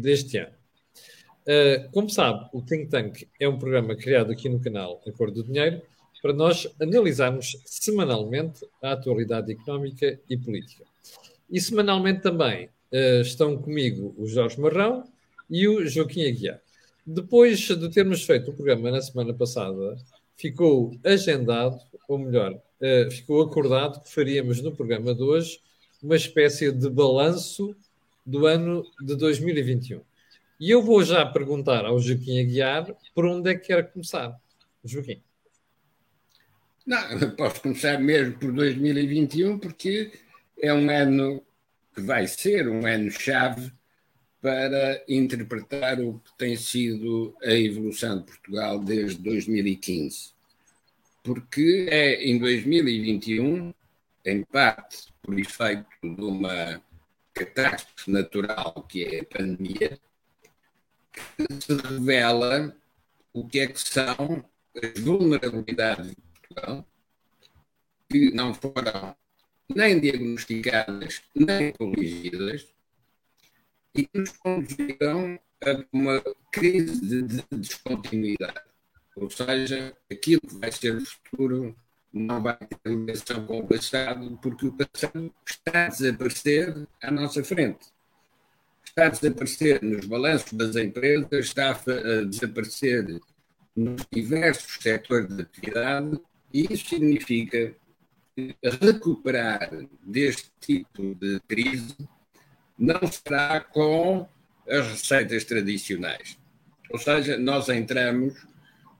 deste ano. Uh, como sabe, o Think Tank é um programa criado aqui no canal A Cor do Dinheiro para nós analisarmos semanalmente a atualidade económica e política. E semanalmente também uh, estão comigo o Jorge Marrão e o Joaquim Aguiar. Depois de termos feito o programa na semana passada, ficou agendado, ou melhor, uh, ficou acordado que faríamos no programa de hoje uma espécie de balanço do ano de 2021. E eu vou já perguntar ao Joaquim Aguiar por onde é que quer começar. Joaquim. Não, posso começar mesmo por 2021, porque é um ano que vai ser um ano-chave para interpretar o que tem sido a evolução de Portugal desde 2015. Porque é em 2021, em parte por efeito de uma catástrofe natural que é a pandemia, que se revela o que é que são as vulnerabilidades de Portugal, que não foram nem diagnosticadas nem corrigidas e que nos conduziram a uma crise de, de descontinuidade. Ou seja, aquilo que vai ser o futuro não vai ter ligação com o passado, porque o passado está a desaparecer à nossa frente. Está a desaparecer nos balanços das empresas, está a desaparecer nos diversos setores de atividade, e isso significa recuperar deste tipo de crise não será com as receitas tradicionais. Ou seja, nós entramos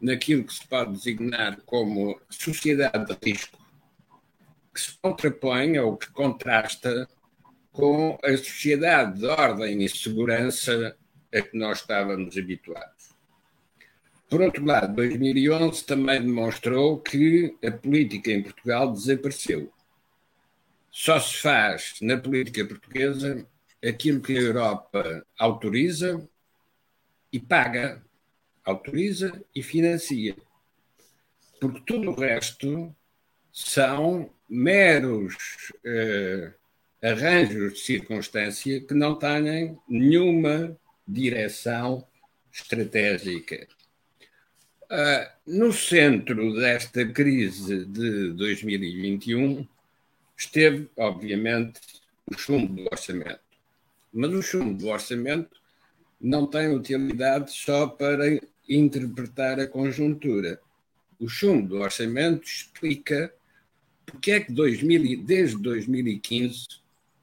naquilo que se pode designar como sociedade de risco, que se contrapõe ou que contrasta com a sociedade de ordem e segurança a que nós estávamos habituados. Por outro lado, 2011 também demonstrou que a política em Portugal desapareceu. Só se faz na política portuguesa aquilo que a Europa autoriza e paga autoriza e financia. Porque tudo o resto são meros uh, arranjos de circunstância que não têm nenhuma direção estratégica. Uh, no centro desta crise de 2021 esteve, obviamente, o chumbo do orçamento. Mas o chumbo do orçamento não tem utilidade só para interpretar a conjuntura. O chumbo do orçamento explica porque é que 2000, desde 2015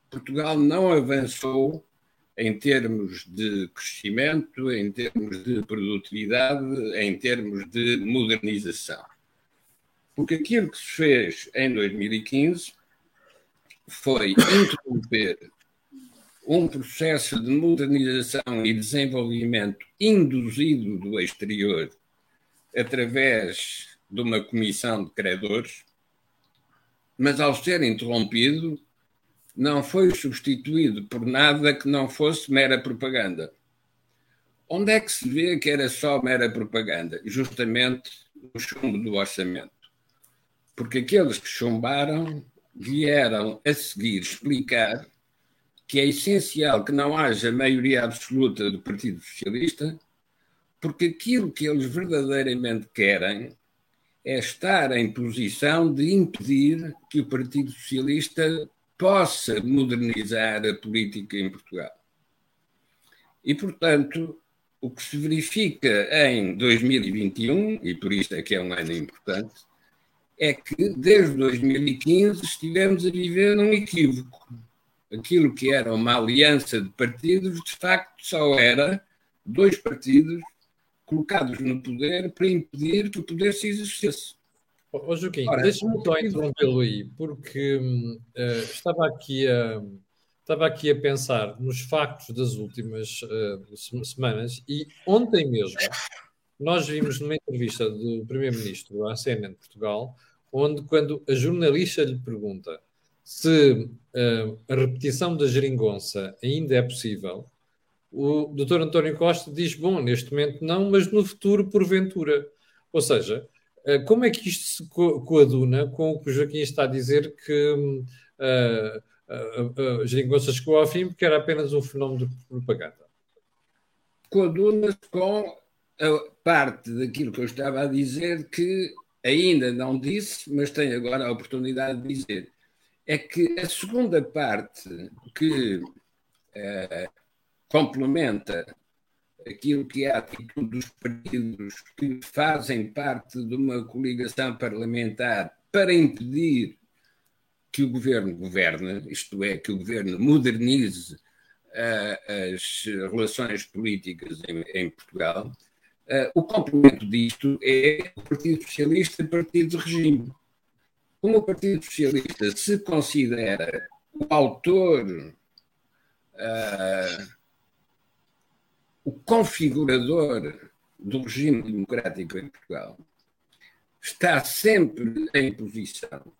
Portugal não avançou em termos de crescimento, em termos de produtividade, em termos de modernização. Porque aquilo que se fez em 2015 foi interromper um processo de modernização e desenvolvimento induzido do exterior através de uma comissão de credores, mas ao ser interrompido, não foi substituído por nada que não fosse mera propaganda. Onde é que se vê que era só mera propaganda? Justamente no chumbo do orçamento. Porque aqueles que chumbaram vieram a seguir explicar que é essencial que não haja maioria absoluta do Partido Socialista, porque aquilo que eles verdadeiramente querem é estar em posição de impedir que o Partido Socialista possa modernizar a política em Portugal. E, portanto, o que se verifica em 2021, e por isso é que é um ano importante, é que desde 2015 estivemos a viver num equívoco aquilo que era uma aliança de partidos, de facto só era dois partidos colocados no poder para impedir que o poder se exercesse. Ô, oh, Joaquim, deixa-me só interrompê-lo aí, porque uh, estava, aqui a, estava aqui a pensar nos factos das últimas uh, semanas e ontem mesmo nós vimos numa entrevista do Primeiro-Ministro à CNN de Portugal, onde quando a jornalista lhe pergunta se uh, a repetição da geringonça ainda é possível, o Dr. António Costa diz: bom, neste momento não, mas no futuro, porventura. Ou seja, uh, como é que isto se co coaduna com o que o Joaquim está a dizer que uh, a geringonça chegou ao fim porque era apenas um fenómeno de propaganda? coaduna com a parte daquilo que eu estava a dizer que ainda não disse, mas tenho agora a oportunidade de dizer. É que a segunda parte que eh, complementa aquilo que é a atitude dos partidos que fazem parte de uma coligação parlamentar para impedir que o governo governe, isto é, que o governo modernize uh, as relações políticas em, em Portugal, uh, o complemento disto é o Partido Socialista e o Partido de Regime. Como o Partido Socialista se considera o autor, uh, o configurador do regime democrático em Portugal, está sempre em posição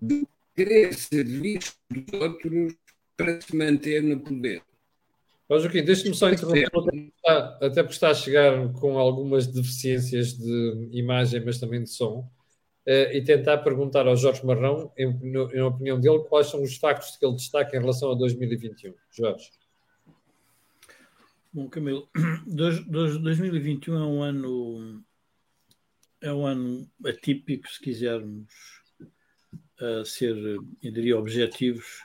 de querer ser visto dos outros para se manter no poder. Ó Joaquim, deixe-me só interromper, até porque está a chegar com algumas deficiências de imagem, mas também de som, e tentar perguntar ao Jorge Marrão, em, em opinião dele, quais são os factos que ele destaca em relação a 2021. Jorge. Bom, Camilo, 2021 é um ano é um ano atípico, se quisermos uh, ser, eu diria, objetivos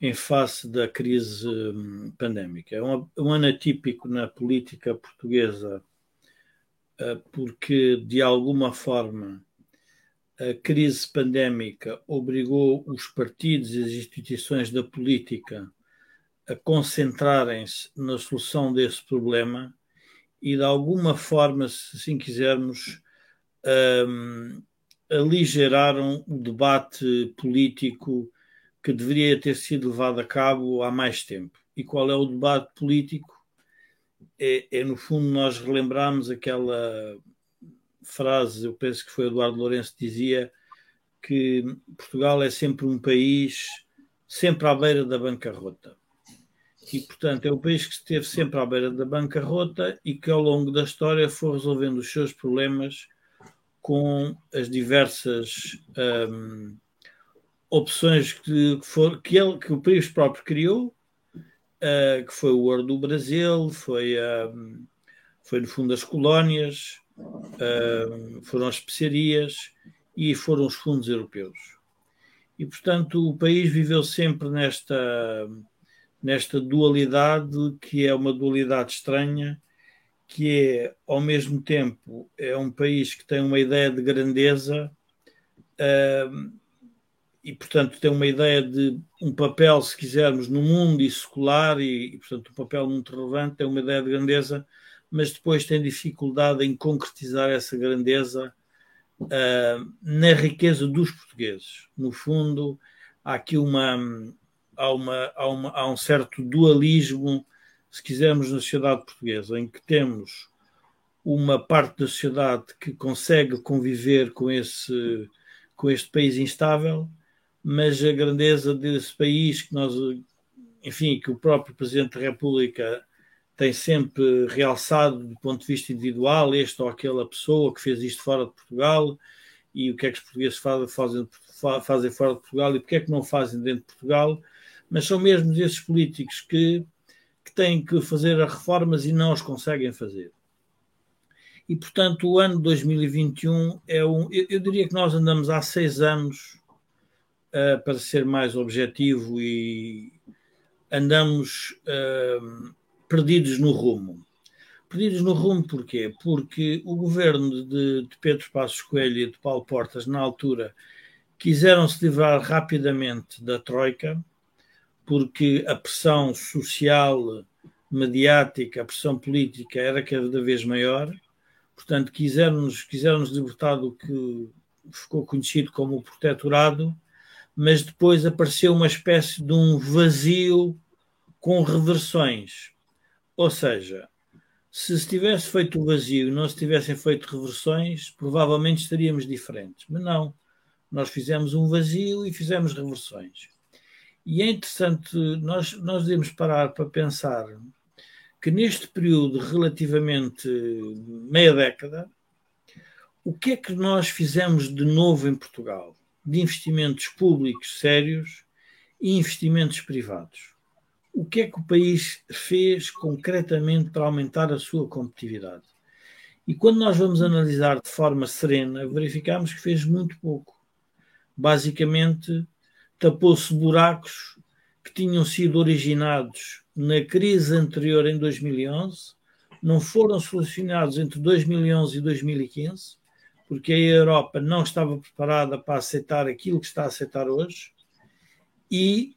em face da crise um, pandémica. É um, um, ano atípico na política portuguesa uh, porque, de alguma forma, a crise pandémica obrigou os partidos e as instituições da política a concentrarem-se na solução desse problema e, de alguma forma, se assim quisermos, um, aligeraram o debate político que deveria ter sido levado a cabo há mais tempo. E qual é o debate político? É, é no fundo, nós relembramos aquela frase, eu penso que foi Eduardo Lourenço que dizia que Portugal é sempre um país sempre à beira da bancarrota. E, portanto, é um país que esteve sempre à beira da bancarrota e que, ao longo da história, foi resolvendo os seus problemas com as diversas um, opções que, for, que, ele, que o país próprio criou, uh, que foi o ouro do Brasil, foi, um, foi no fundo as colónias, foram as especiarias e foram os fundos europeus. E, portanto, o país viveu sempre nesta nesta dualidade que é uma dualidade estranha, que é ao mesmo tempo é um país que tem uma ideia de grandeza e portanto tem uma ideia de um papel, se quisermos, no mundo e secular e portanto um papel muito relevante, tem uma ideia de grandeza, mas depois tem dificuldade em concretizar essa grandeza uh, na riqueza dos portugueses. No fundo, há aqui uma há, uma, há, uma, há um certo dualismo, se quisermos, na sociedade portuguesa, em que temos uma parte da sociedade que consegue conviver com, esse, com este país instável, mas a grandeza desse país que nós, enfim, que o próprio Presidente da República tem sempre realçado do ponto de vista individual, este ou aquela pessoa que fez isto fora de Portugal e o que é que os portugueses fazem, fazem fora de Portugal e porque é que não fazem dentro de Portugal mas são mesmo esses políticos que, que têm que fazer as reformas e não as conseguem fazer. E, portanto, o ano 2021 é um. Eu, eu diria que nós andamos há seis anos, uh, para ser mais objetivo, e andamos uh, perdidos no rumo. Perdidos no rumo porquê? Porque o governo de, de Pedro Passos Coelho e de Paulo Portas, na altura, quiseram se livrar rapidamente da Troika, porque a pressão social, mediática, a pressão política era cada vez maior. Portanto, quisermos, quisermos libertar do que ficou conhecido como o protetorado, mas depois apareceu uma espécie de um vazio com reversões. Ou seja, se se tivesse feito o vazio e não se tivessem feito reversões, provavelmente estaríamos diferentes. Mas não. Nós fizemos um vazio e fizemos reversões. E é interessante, nós, nós devemos parar para pensar que neste período relativamente meia década, o que é que nós fizemos de novo em Portugal? De investimentos públicos sérios e investimentos privados. O que é que o país fez concretamente para aumentar a sua competitividade. E quando nós vamos analisar de forma serena, verificamos que fez muito pouco. Basicamente, tapou-se buracos que tinham sido originados na crise anterior em 2011, não foram solucionados entre 2011 e 2015, porque a Europa não estava preparada para aceitar aquilo que está a aceitar hoje, e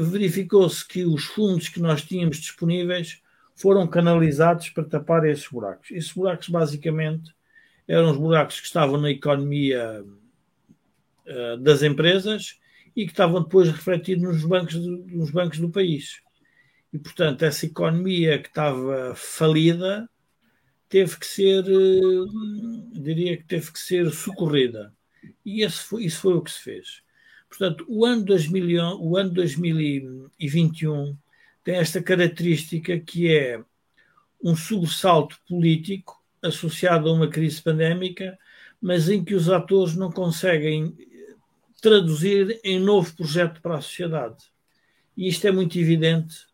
verificou-se que os fundos que nós tínhamos disponíveis foram canalizados para tapar esses buracos. Esses buracos, basicamente, eram os buracos que estavam na economia uh, das empresas e que estavam depois refletidos nos bancos, do, nos bancos do país. E, portanto, essa economia que estava falida teve que ser, uh, diria que teve que ser socorrida. E esse foi, isso foi o que se fez. Portanto, o ano, 2000, o ano 2021 tem esta característica que é um sobressalto político associado a uma crise pandémica, mas em que os atores não conseguem traduzir em novo projeto para a sociedade. E isto é muito evidente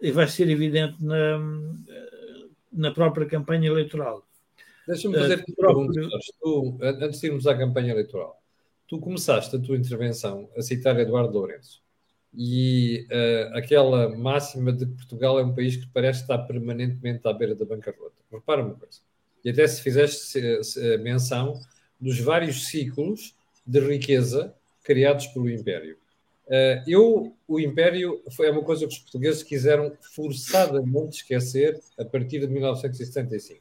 e vai ser evidente na, na própria campanha eleitoral. Deixa-me fazer uh, próprio... antes de irmos à campanha eleitoral. Tu começaste a tua intervenção a citar Eduardo Lourenço e uh, aquela máxima de que Portugal é um país que parece estar permanentemente à beira da bancarrota. Repara uma coisa, e até se fizeste menção dos vários ciclos de riqueza criados pelo Império. Uh, eu, o Império foi uma coisa que os portugueses quiseram forçadamente esquecer a partir de 1975.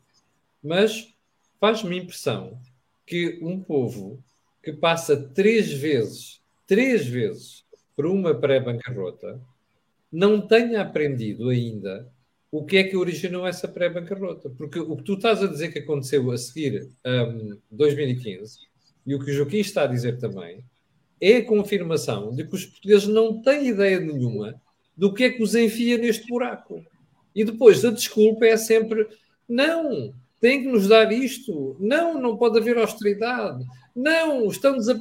Mas faz-me impressão que um povo que passa três vezes, três vezes por uma pré-bancarrota não tenha aprendido ainda o que é que originou essa pré-bancarrota. Porque o que tu estás a dizer que aconteceu a seguir um, 2015 e o que o Joaquim está a dizer também é a confirmação de que os portugueses não têm ideia nenhuma do que é que os enfia neste buraco. E depois a desculpa é sempre: não, tem que nos dar isto, não, não pode haver austeridade, não, estamos a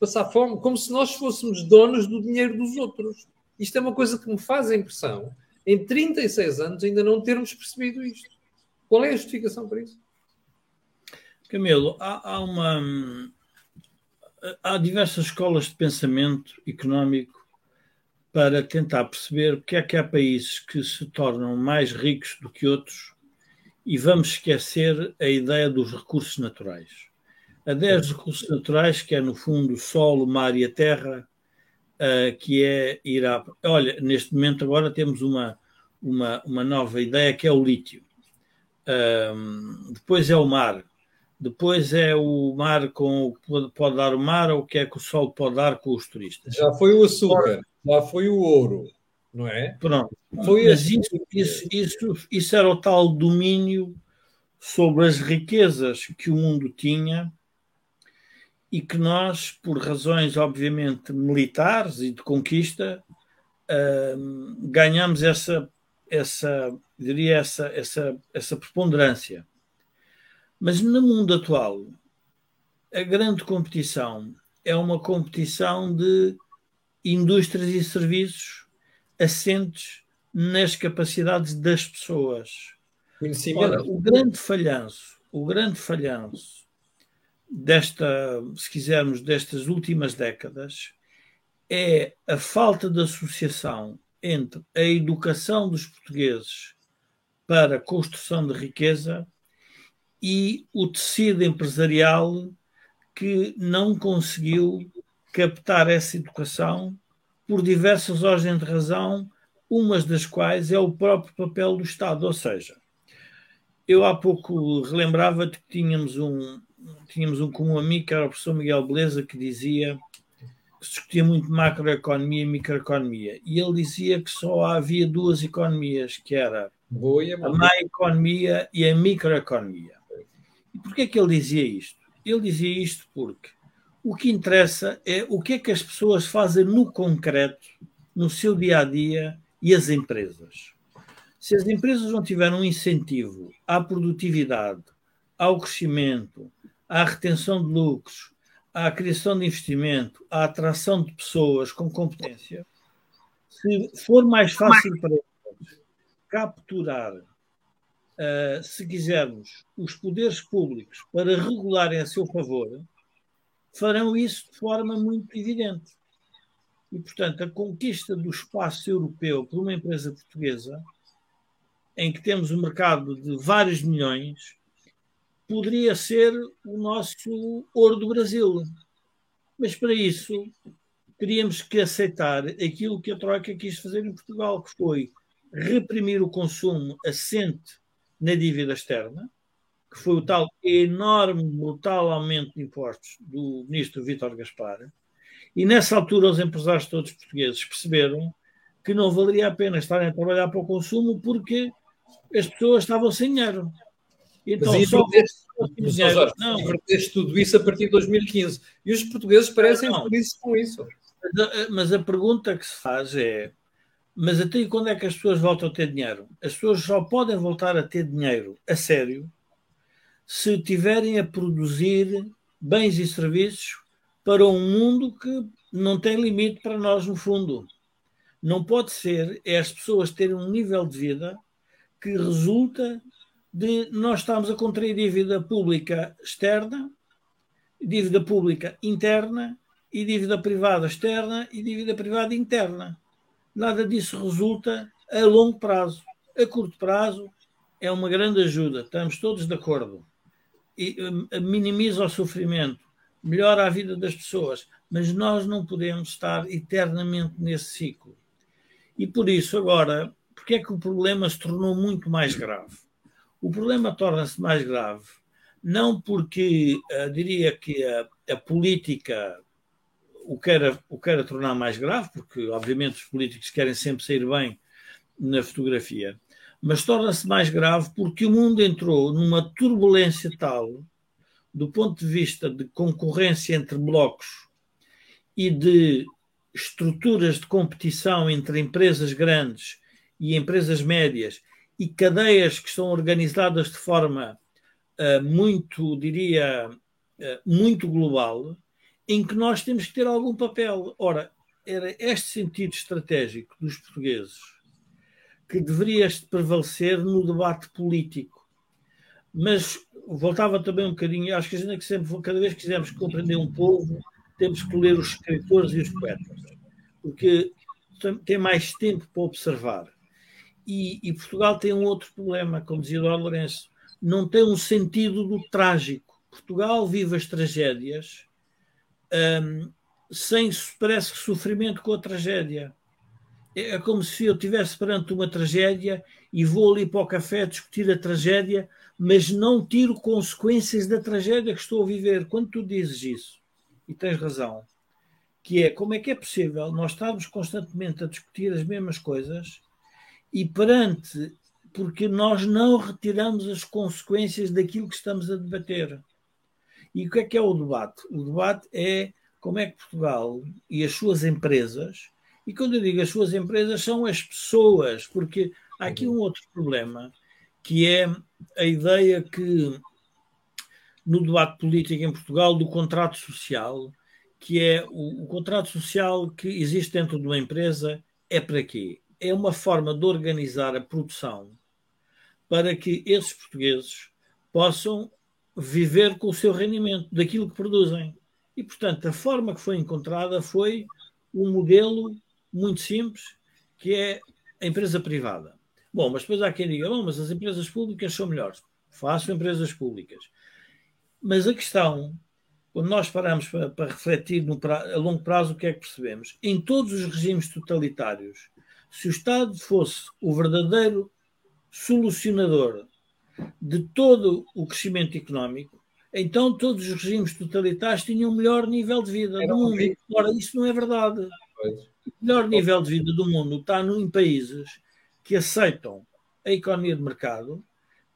passar fome, como se nós fôssemos donos do dinheiro dos outros. Isto é uma coisa que me faz a impressão, em 36 anos, ainda não termos percebido isto. Qual é a justificação para isso? Camilo, há, há uma. Há diversas escolas de pensamento económico para tentar perceber porque é que há países que se tornam mais ricos do que outros e vamos esquecer a ideia dos recursos naturais a 10 recursos naturais, que é no fundo o solo, o mar e a terra, uh, que é ir a. Olha, neste momento agora temos uma, uma, uma nova ideia que é o lítio. Uh, depois é o mar. Depois é o mar com o que pode dar o mar ou o que é que o sol pode dar com os turistas. Já foi o açúcar, já foi o ouro, não é? Pronto. Foi Mas isso, isso, isso, isso era o tal domínio sobre as riquezas que o mundo tinha e que nós, por razões obviamente militares e de conquista, uh, ganhamos essa, essa, diria essa, essa, essa preponderância. Mas no mundo atual, a grande competição é uma competição de indústrias e serviços assentes nas capacidades das pessoas. Ora, o grande falhanço, o grande falhanço desta, se quisermos, destas últimas décadas é a falta de associação entre a educação dos portugueses para a construção de riqueza e o tecido empresarial que não conseguiu captar essa educação por diversas ordens de razão, umas das quais é o próprio papel do Estado. Ou seja, eu há pouco relembrava de que tínhamos um, tínhamos um comum amigo, que era o professor Miguel Beleza, que dizia que se discutia muito macroeconomia e microeconomia. E ele dizia que só havia duas economias, que era a macroeconomia e a microeconomia. E porquê que ele dizia isto? Ele dizia isto porque o que interessa é o que é que as pessoas fazem no concreto, no seu dia a dia e as empresas. Se as empresas não tiverem um incentivo à produtividade, ao crescimento, à retenção de lucros, à criação de investimento, à atração de pessoas com competência, se for mais fácil para eles capturar, uh, se quisermos, os poderes públicos para regularem a seu favor, farão isso de forma muito evidente. E, portanto, a conquista do espaço europeu por uma empresa portuguesa, em que temos um mercado de vários milhões, poderia ser o nosso ouro do Brasil. Mas para isso teríamos que aceitar aquilo que a Troika quis fazer em Portugal, que foi reprimir o consumo assente na dívida externa, que foi o tal enorme, brutal aumento de impostos do ministro Vítor Gaspar. E nessa altura os empresários todos portugueses perceberam que não valeria a pena estarem a trabalhar para o consumo porque as pessoas estavam sem dinheiro. Então, só dinheiro, não. tudo isso a partir de 2015. E os portugueses parecem não, felizes com isso. Mas a, mas a pergunta que se faz é mas até quando é que as pessoas voltam a ter dinheiro? As pessoas só podem voltar a ter dinheiro a sério se tiverem a produzir bens e serviços para um mundo que não tem limite para nós, no fundo. Não pode ser é as pessoas terem um nível de vida que resulta de nós estarmos a contrair dívida pública externa, dívida pública interna e dívida privada externa e dívida privada interna. Nada disso resulta a longo prazo. A curto prazo é uma grande ajuda, estamos todos de acordo. E, um, minimiza o sofrimento, melhora a vida das pessoas, mas nós não podemos estar eternamente nesse ciclo. E por isso, agora, porque é que o problema se tornou muito mais grave? O problema torna-se mais grave não porque uh, diria que a, a, política o queira, o queira tornar mais grave, porque obviamente os políticos querem sempre sair bem na fotografia, mas torna-se mais grave porque o mundo entrou numa turbulência tal do ponto de vista de concorrência entre blocos e de estruturas de competição entre empresas grandes e empresas médias e cadeias que são organizadas de forma uh, muito, diria, uh, muito global, em que nós temos que ter algum papel. Ora, era este sentido estratégico dos portugueses que deveria prevalecer no debate político. Mas voltava também um bocadinho, acho que a gente é que sempre, cada vez que quisermos compreender um povo, temos que ler os escritores e os poetas, porque tem mais tempo para observar. E, e Portugal tem um outro problema, como dizia o Lourenço, não tem um sentido do trágico. Portugal vive as tragédias um, sem, parece que, sofrimento com a tragédia. É, é como se eu estivesse perante uma tragédia e vou ali para o café discutir a tragédia, mas não tiro consequências da tragédia que estou a viver. Quando tu dizes isso, e tens razão, que é como é que é possível nós estarmos constantemente a discutir as mesmas coisas e perante, porque nós não retiramos as consequências daquilo que estamos a debater. E o que é que é o debate? O debate é como é que Portugal e as suas empresas, e quando eu digo as suas empresas, são as pessoas, porque há aqui um outro problema, que é a ideia que no debate político em Portugal do contrato social, que é o, o contrato social que existe dentro de uma empresa, é para quê? É uma forma de organizar a produção para que esses portugueses possam viver com o seu rendimento, daquilo que produzem. E, portanto, a forma que foi encontrada foi um modelo muito simples, que é a empresa privada. Bom, mas depois há quem diga, bom, mas as empresas públicas são melhores. Faço empresas públicas. Mas a questão, quando nós paramos para, para refletir no, a longo prazo, o que é que percebemos? Em todos os regimes totalitários, se o Estado fosse o verdadeiro solucionador de todo o crescimento económico, então todos os regimes totalitários tinham o melhor nível de vida Era do mundo. Ora, isso não é verdade. Pois. O melhor nível de vida do mundo está em países que aceitam a economia de mercado,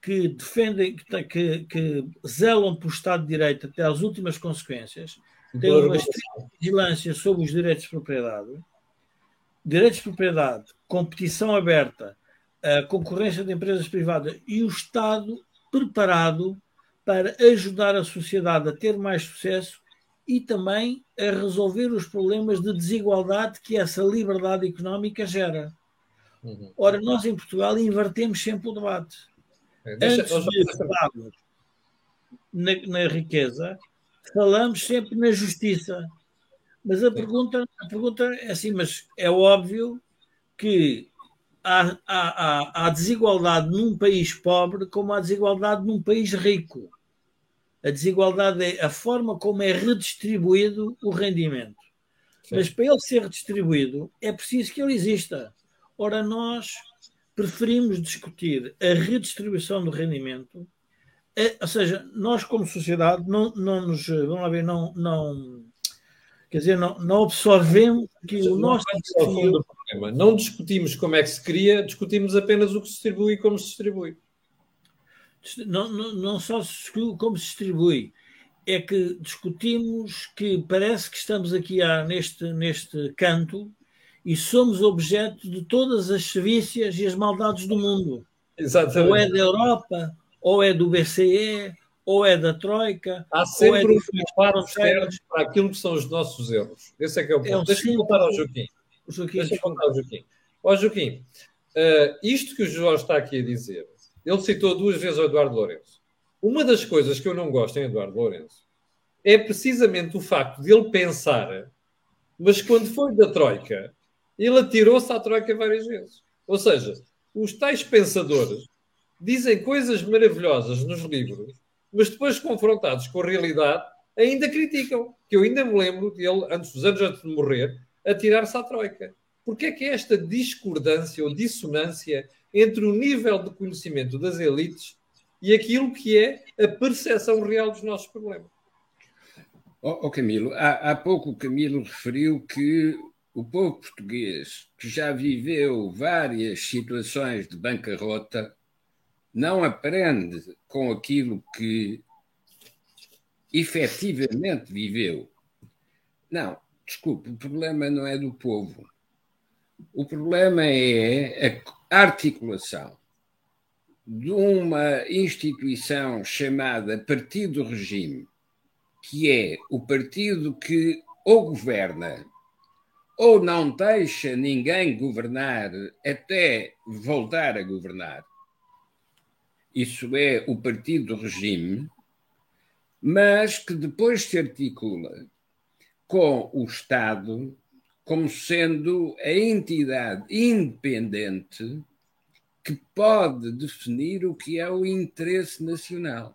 que defendem, que, que, que zelam pelo Estado de Direito até às últimas consequências, têm uma estrita vigilância sobre os direitos de propriedade, direitos de propriedade, competição aberta, a concorrência de empresas privadas e o Estado preparado para ajudar a sociedade a ter mais sucesso e também a resolver os problemas de desigualdade que essa liberdade económica gera. Uhum. Ora, nós em Portugal invertemos sempre o debate. É, deixa, Antes de falarmos na, na, riqueza, falamos sempre na justiça. Mas a pergunta, a pergunta é assim, mas é óbvio que há, há, há, desigualdade num país pobre como há desigualdade num país rico. A desigualdade é a forma como é redistribuído o rendimento. Sim. Mas para ele ser redistribuído é preciso que ele exista. Ora, nós preferimos discutir a redistribuição do rendimento, é, ou seja, nós como sociedade não, não nos, vamos lá ver, não, não quer dizer, não, não absorvemos que o nosso desafio... Não discutimos como é que se cria, discutimos apenas o que se distribui e como se distribui. Não, não, não só como se distribui, é que discutimos que parece que estamos aqui ah, neste, neste canto e somos objeto de todas as sevícias e as maldades do mundo. Exatamente. Ou é da Europa, ou é do BCE, ou é da Troika. Há sempre é um espaço certo para aquilo que são os nossos erros. Esse é que é o ponto. É um Deixa-me contar ao Joaquim. Joaquim Deixa-me contar ao Joaquim. Ó Joaquim, uh, isto que o Jorge está aqui a dizer, ele citou duas vezes o Eduardo Lourenço. Uma das coisas que eu não gosto em Eduardo Lourenço é precisamente o facto de ele pensar, mas quando foi da Troika, ele atirou-se à troika várias vezes. Ou seja, os tais pensadores dizem coisas maravilhosas nos livros, mas depois confrontados com a realidade, ainda criticam. Que eu ainda me lembro dele, antes dos anos antes de morrer, atirar-se à troika. Porque é que é esta discordância ou dissonância entre o nível de conhecimento das elites e aquilo que é a percepção real dos nossos problemas? Oh, oh Camilo, há, há pouco o Camilo referiu que o povo português, que já viveu várias situações de bancarrota, não aprende com aquilo que efetivamente viveu. Não, desculpe, o problema não é do povo. O problema é a articulação de uma instituição chamada Partido Regime, que é o partido que ou governa ou não deixa ninguém governar até voltar a governar. Isso é o partido do regime, mas que depois se articula com o Estado como sendo a entidade independente que pode definir o que é o interesse nacional.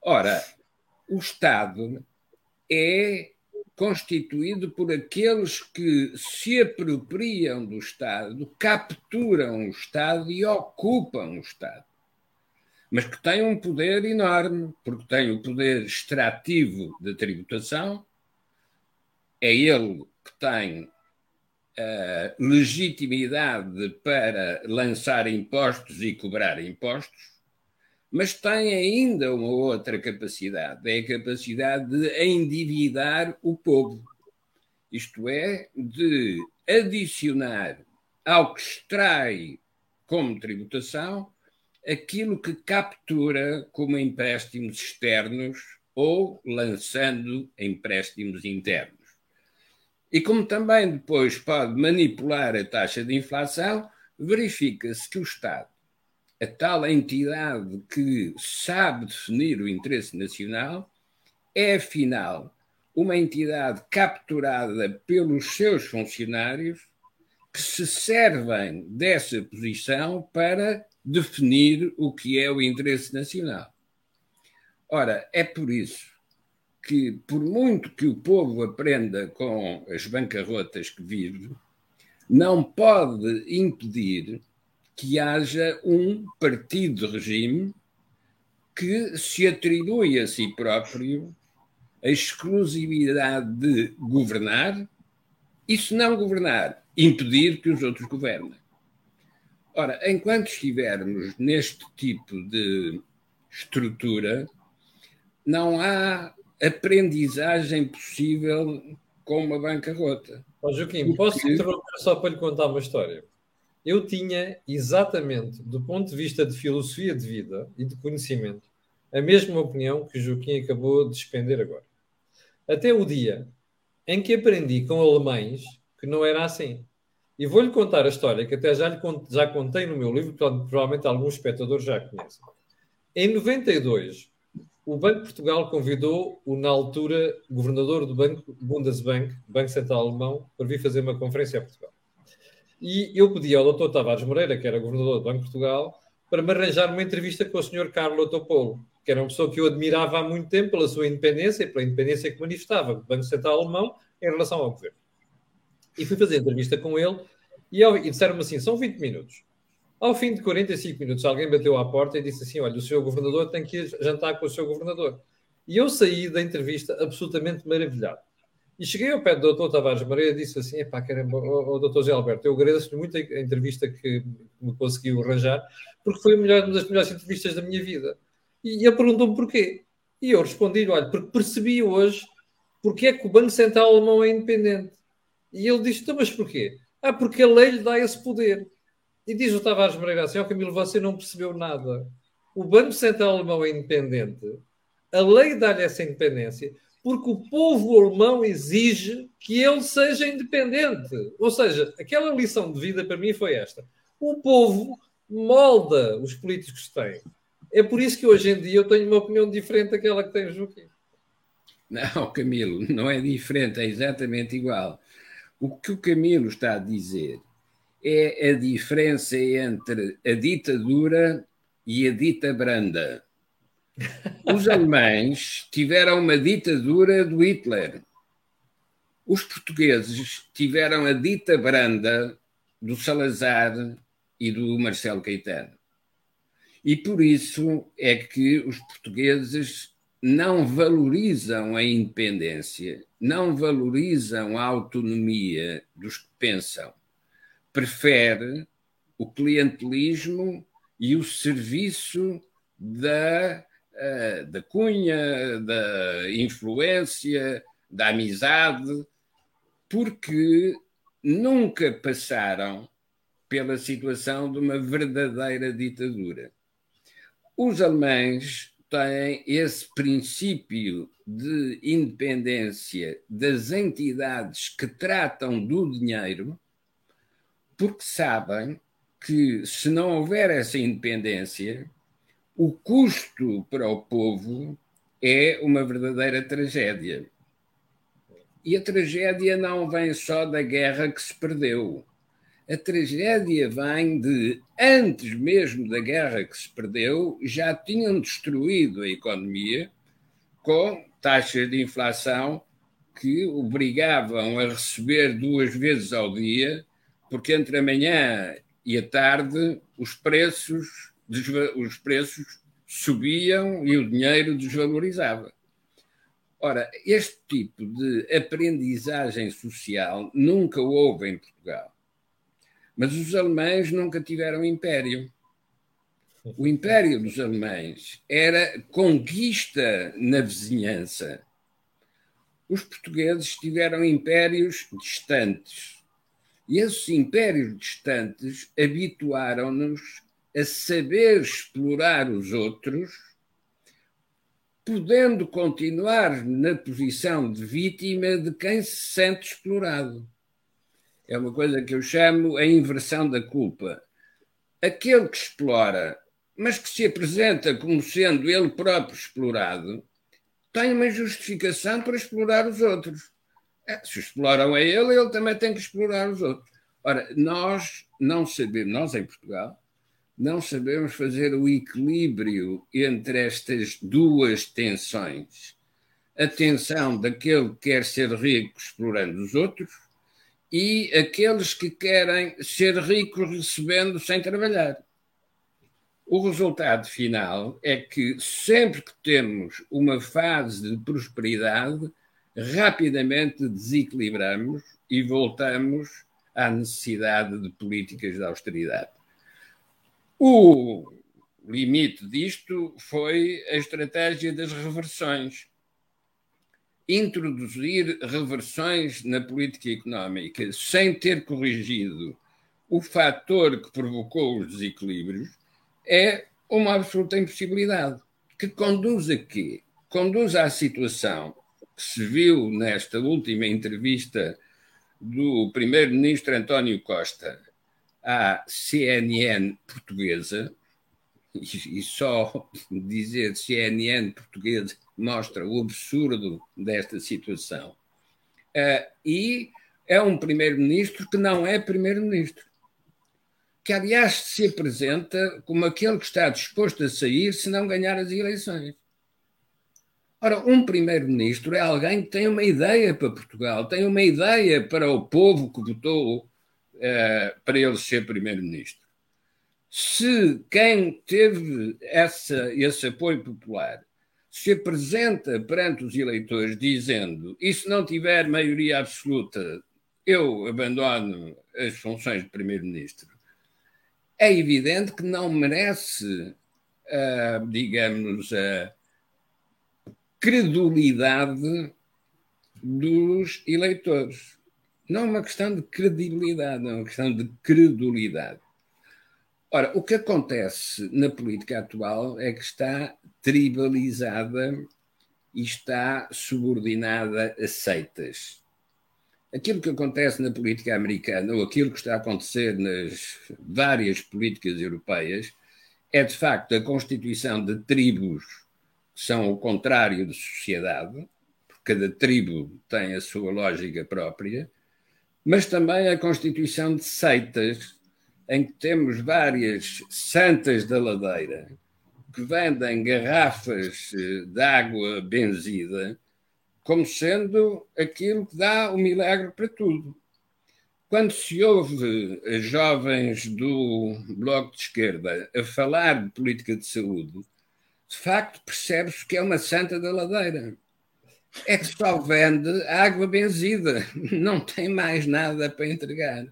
Ora, o Estado é constituído por aqueles que se apropriam do Estado, capturam o Estado e ocupam o Estado. Mas que têm um poder enorme, porque têm o poder extrativo da tributação, é ele que tem a legitimidade para lançar impostos e cobrar impostos, mas tem ainda uma outra capacidade, é a capacidade de endividar o povo. Isto é, de adicionar ao que extrai como tributação aquilo que captura como empréstimos externos ou lançando empréstimos internos. E como também depois pode manipular a taxa de inflação, verifica-se que o Estado a tal entidade que sabe definir o interesse nacional é, afinal, uma entidade capturada pelos seus funcionários que se servem dessa posição para definir o que é o interesse nacional. Ora, é por isso que, por muito que o povo aprenda com as bancarrotas que vive, não pode impedir que haja um partido de regime que se atribui a si próprio a exclusividade de governar e, se não governar, impedir que os outros governem. Ora, enquanto estivermos neste tipo de estrutura, não há aprendizagem possível com uma bancarrota. Oh, Joaquim, posso interromper só para lhe contar uma história? eu tinha exatamente, do ponto de vista de filosofia de vida e de conhecimento, a mesma opinião que o Joaquim acabou de despender agora. Até o dia em que aprendi com alemães que não era assim. E vou-lhe contar a história que até já, lhe, já contei no meu livro, provavelmente alguns espectadores já conhecem. Em 92, o Banco de Portugal convidou o, na altura, governador do Banco Bundesbank, Banco Central Alemão, para vir fazer uma conferência a Portugal. E eu pedi ao Dr. Tavares Moreira, que era governador do Banco de Portugal, para me arranjar uma entrevista com o Sr. Carlo Topolo, que era uma pessoa que eu admirava há muito tempo pela sua independência e pela independência que manifestava do Banco Central Alemão em relação ao governo. E fui fazer entrevista com ele e, e disseram-me assim: são 20 minutos. Ao fim de 45 minutos, alguém bateu à porta e disse assim: Olha, o senhor governador tem que ir jantar com o seu governador. E eu saí da entrevista absolutamente maravilhado. E cheguei ao pé do doutor Tavares Maria e disse assim: Epá, caramba, o doutor Zé Alberto, eu agradeço-lhe muito a entrevista que me conseguiu arranjar, porque foi melhor, uma das melhores entrevistas da minha vida. E ele perguntou-me porquê. E eu respondi-lhe: Olha, porque percebi hoje porque é que o Banco Central Alemão é independente. E ele disse: Então, mas porquê? Ah, porque a lei lhe dá esse poder. E diz o Tavares Moreira assim: Ó oh, Camilo, você não percebeu nada. O Banco Central Alemão é independente, a lei dá-lhe essa independência, porque o povo alemão exige que ele seja independente. Ou seja, aquela lição de vida para mim foi esta: o povo molda os políticos que têm. É por isso que hoje em dia eu tenho uma opinião diferente daquela que tem o Joaquim. Não, Camilo, não é diferente, é exatamente igual. O que o Camilo está a dizer é a diferença entre a ditadura e a dita branda. Os alemães tiveram uma ditadura do Hitler. Os portugueses tiveram a dita branda do Salazar e do Marcelo Caetano. E por isso é que os portugueses não valorizam a independência, não valorizam a autonomia dos que pensam prefere o clientelismo e o serviço da, uh, da cunha, da influência, da amizade, porque nunca passaram pela situação de uma verdadeira ditadura. Os alemães têm esse princípio de independência das entidades que tratam do dinheiro porque sabem que se não houver essa independência, o custo para o povo é uma verdadeira tragédia. E a tragédia não vem só da guerra que se perdeu. A tragédia vem de, antes mesmo da guerra que se perdeu, já tinham destruído a economia com taxas de inflação que obrigavam a receber duas vezes ao dia porque entre a manhã e a tarde os preços, os preços subiam e o dinheiro desvalorizava. Ora, este tipo de aprendizagem social nunca houve em Portugal. Mas os alemães nunca tiveram império. O império dos alemães era conquista na vizinhança. Os portugueses tiveram impérios distantes e esses impérios distantes habituaram-nos a saber explorar os outros, podendo continuar na posição de vítima de quem se sente explorado. É uma coisa que eu chamo a inversão da culpa. Aquele que explora, mas que se apresenta como sendo ele próprio explorado, tem uma justificação para explorar os outros. É, se exploram a ele, ele também tem que explorar os outros. Ora, nós não sabemos, nós em Portugal, não sabemos fazer o equilíbrio entre estas duas tensões. A tensão daquele que quer ser rico explorando os outros e aqueles que querem ser ricos recebendo sem trabalhar. O resultado final é que sempre que temos uma fase de prosperidade, rapidamente desequilibramos e voltamos à necessidade de políticas de austeridade. O limite disto foi a estratégia das reversões. Introduzir reversões na política económica sem ter corrigido o fator que provocou os desequilíbrios é uma absoluta impossibilidade. Que conduz a quê? Conduz à situação que se viu nesta última entrevista do primeiro-ministro António Costa à CNN portuguesa, e só dizer CNN portuguesa mostra o absurdo desta situação. E é um primeiro-ministro que não é primeiro-ministro. Que, aliás, se apresenta como aquele que está disposto a sair se não ganhar as eleições. Ora, um primeiro-ministro é alguém que tem uma ideia para Portugal, tem uma ideia para o povo que votou uh, para ele ser primeiro-ministro. Se quem teve essa, esse apoio popular se apresenta perante os eleitores dizendo e se não tiver maioria absoluta, eu abandono as funções de primeiro-ministro, é evidente que não merece, uh, digamos, a credulidade dos eleitores. Não é uma questão de credibilidade, é uma questão de credulidade. Ora, o que acontece na política atual é que está tribalizada e está subordinada a seitas. Aquilo que acontece na política americana, ou aquilo que está a acontecer nas várias políticas europeias, é de facto a constituição de tribos são o contrário de sociedade, porque cada tribo tem a sua lógica própria, mas também a constituição de seitas, em que temos várias santas da ladeira que vendem garrafas eh, de água benzida como sendo aquilo que dá o milagre para tudo. Quando se ouve jovens do Bloco de Esquerda a falar de política de saúde, de facto percebe-se que é uma santa da ladeira. É que só vende água benzida, não tem mais nada para entregar.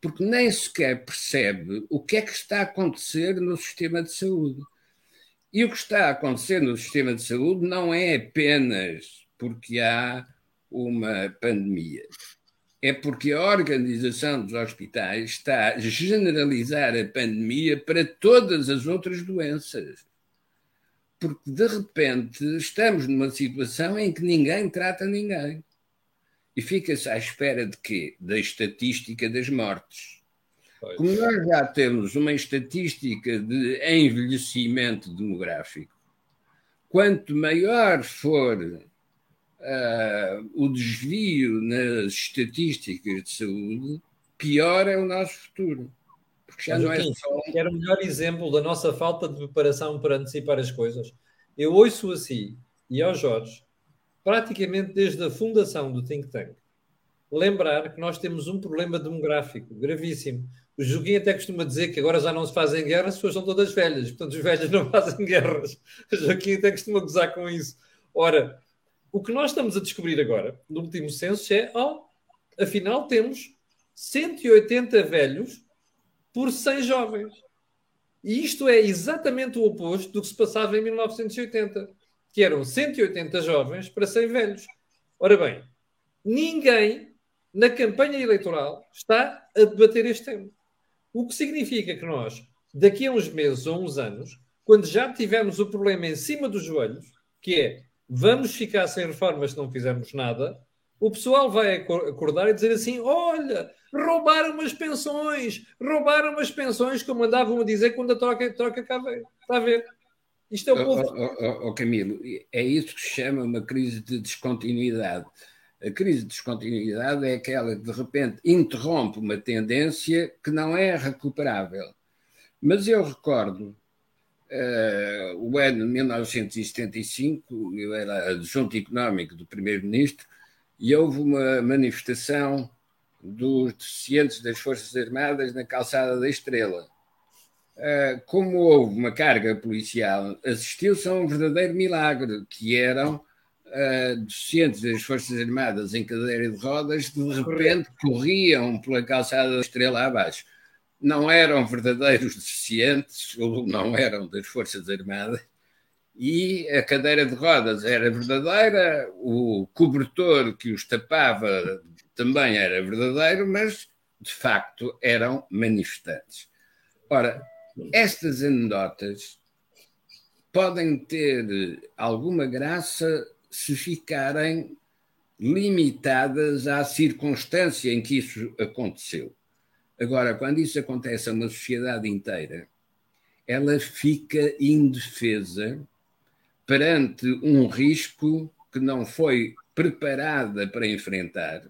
Porque nem sequer percebe o que é que está a acontecer no sistema de saúde. E o que está a acontecer no sistema de saúde não é apenas porque há uma pandemia. É porque a organização dos hospitais está a generalizar a pandemia para todas as outras doenças porque de repente estamos numa situação em que ninguém trata ninguém. E fica-se à espera de quê? Da estatística das mortes. Pois. Como nós já temos uma estatística de envelhecimento demográfico, quanto maior for uh, o desvio nas estatísticas de saúde, pior é o nosso futuro. Porque já Mas, não é só... Era o melhor exemplo da nossa falta de preparação para antecipar as coisas. Eu ouço assim, e ao Jorge, praticamente desde a fundação do think tank, lembrar que nós temos um problema demográfico gravíssimo. O Joguinho até costuma dizer que agora já não se fazem guerras, as pessoas são todas velhas, portanto os velhos não fazem guerras. O Joaquim até costuma gozar com isso. Ora, o que nós estamos a descobrir agora, no último censo, é, oh, afinal temos 180 velhos por 100 jovens. E isto é exatamente o oposto do que se passava em 1980, que eram 180 jovens para 100 velhos. Ora bem, ninguém na campanha eleitoral está a debater este tema. O que significa que nós, daqui a uns meses ou uns anos, quando já tivermos o problema em cima dos joelhos, que é vamos ficar sem reformas se não fizermos nada, o pessoal vai acordar e dizer assim: olha, roubaram as pensões, roubaram as pensões, como andavam a dizer quando a troca, troca cá veio. Está a ver? Isto é o povo. Oh, oh, oh, Camilo, é isso que se chama uma crise de descontinuidade. A crise de descontinuidade é aquela que de repente interrompe uma tendência que não é recuperável. Mas eu recordo uh, o ano de 1975, eu era adjunto económico do primeiro-ministro, e houve uma manifestação dos deficientes das Forças Armadas na calçada da Estrela. Ah, como houve uma carga policial, assistiu-se a um verdadeiro milagre, que eram uh, deficientes das Forças Armadas em cadeira de rodas, de repente corriam pela calçada da Estrela abaixo. Não eram verdadeiros deficientes, ou não eram das Forças Armadas, e a cadeira de rodas era verdadeira, o cobertor que os tapava também era verdadeiro, mas de facto eram manifestantes. Ora, estas anedotas podem ter alguma graça se ficarem limitadas à circunstância em que isso aconteceu. Agora, quando isso acontece a uma sociedade inteira, ela fica indefesa perante um risco que não foi preparada para enfrentar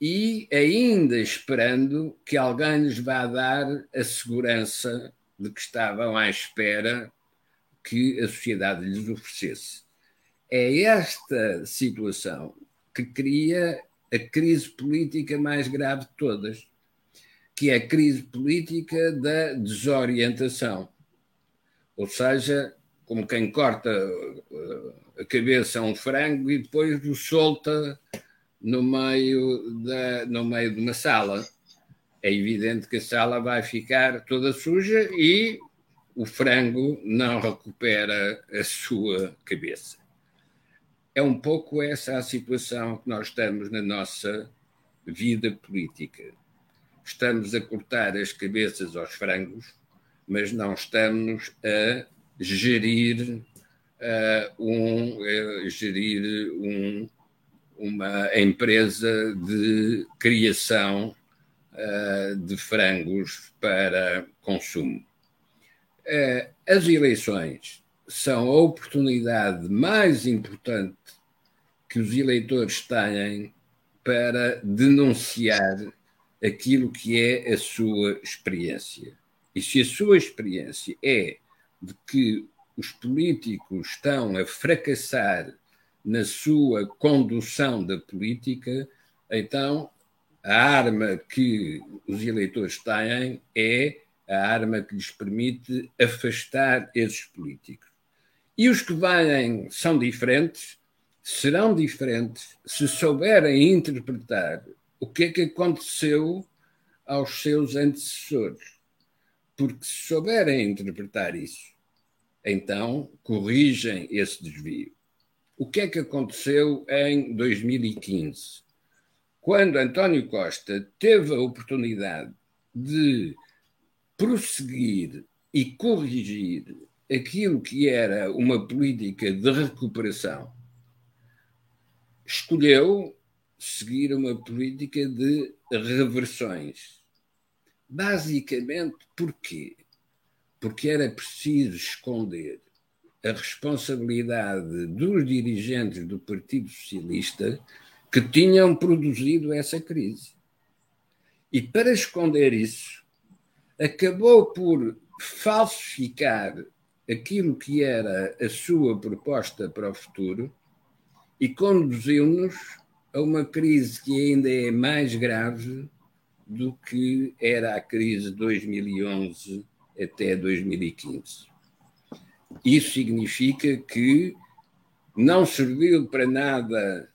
e ainda esperando que alguém lhes vá dar a segurança de que estavam à espera que a sociedade lhes oferecesse. É esta situação que cria a crise política mais grave de todas, que é a crise política da desorientação. Ou seja, como quem corta uh, a cabeça a um frango e depois o solta no meio, da, no meio de uma sala. É evidente que a sala vai ficar toda suja e o frango não recupera a sua cabeça. É um pouco essa a situação que nós estamos na nossa vida política. Estamos a cortar as cabeças aos frangos, mas não estamos a gerir, uh, um, uh, gerir um, uma empresa de criação uh, de frangos para consumo. Uh, as eleições são a oportunidade mais importante que os eleitores têm para denunciar aquilo que é a sua experiência. E se a sua experiência é de que os políticos estão a fracassar na sua condução da política, então a arma que os eleitores têm é a arma que lhes permite afastar esses políticos. E os que vêm são diferentes, serão diferentes se souberem interpretar o que é que aconteceu aos seus antecessores. Porque se souberem interpretar isso, então corrigem esse desvio. O que é que aconteceu em 2015? Quando António Costa teve a oportunidade de prosseguir e corrigir aquilo que era uma política de recuperação, escolheu seguir uma política de reversões. Basicamente, porquê? Porque era preciso esconder a responsabilidade dos dirigentes do Partido Socialista que tinham produzido essa crise. E para esconder isso, acabou por falsificar aquilo que era a sua proposta para o futuro e conduziu-nos a uma crise que ainda é mais grave do que era a crise de 2011 até 2015. Isso significa que não serviu para nada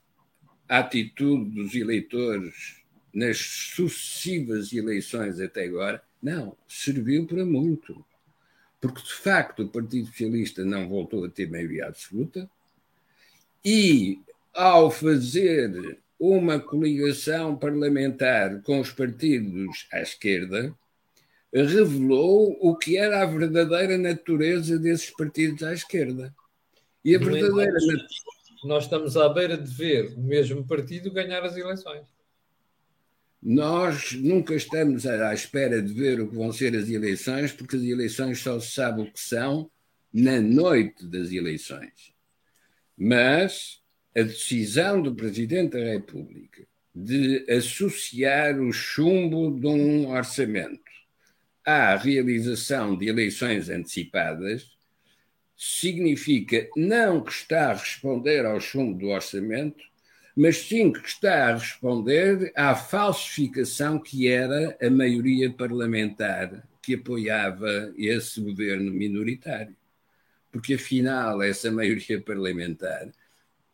a atitude dos eleitores nas sucessivas eleições até agora. Não, serviu para muito. Porque, de facto, o Partido Socialista não voltou a ter maioria absoluta e, ao fazer uma coligação parlamentar com os partidos à esquerda, revelou o que era a verdadeira natureza desses partidos à esquerda. E a verdadeira. Nós estamos à beira de ver o mesmo partido ganhar as eleições. Nós nunca estamos à espera de ver o que vão ser as eleições, porque as eleições só se sabe o que são na noite das eleições. Mas a decisão do Presidente da República de associar o chumbo de um orçamento à realização de eleições antecipadas significa não que está a responder ao chumbo do orçamento, mas sim que está a responder à falsificação que era a maioria parlamentar que apoiava esse governo minoritário. Porque afinal, essa maioria parlamentar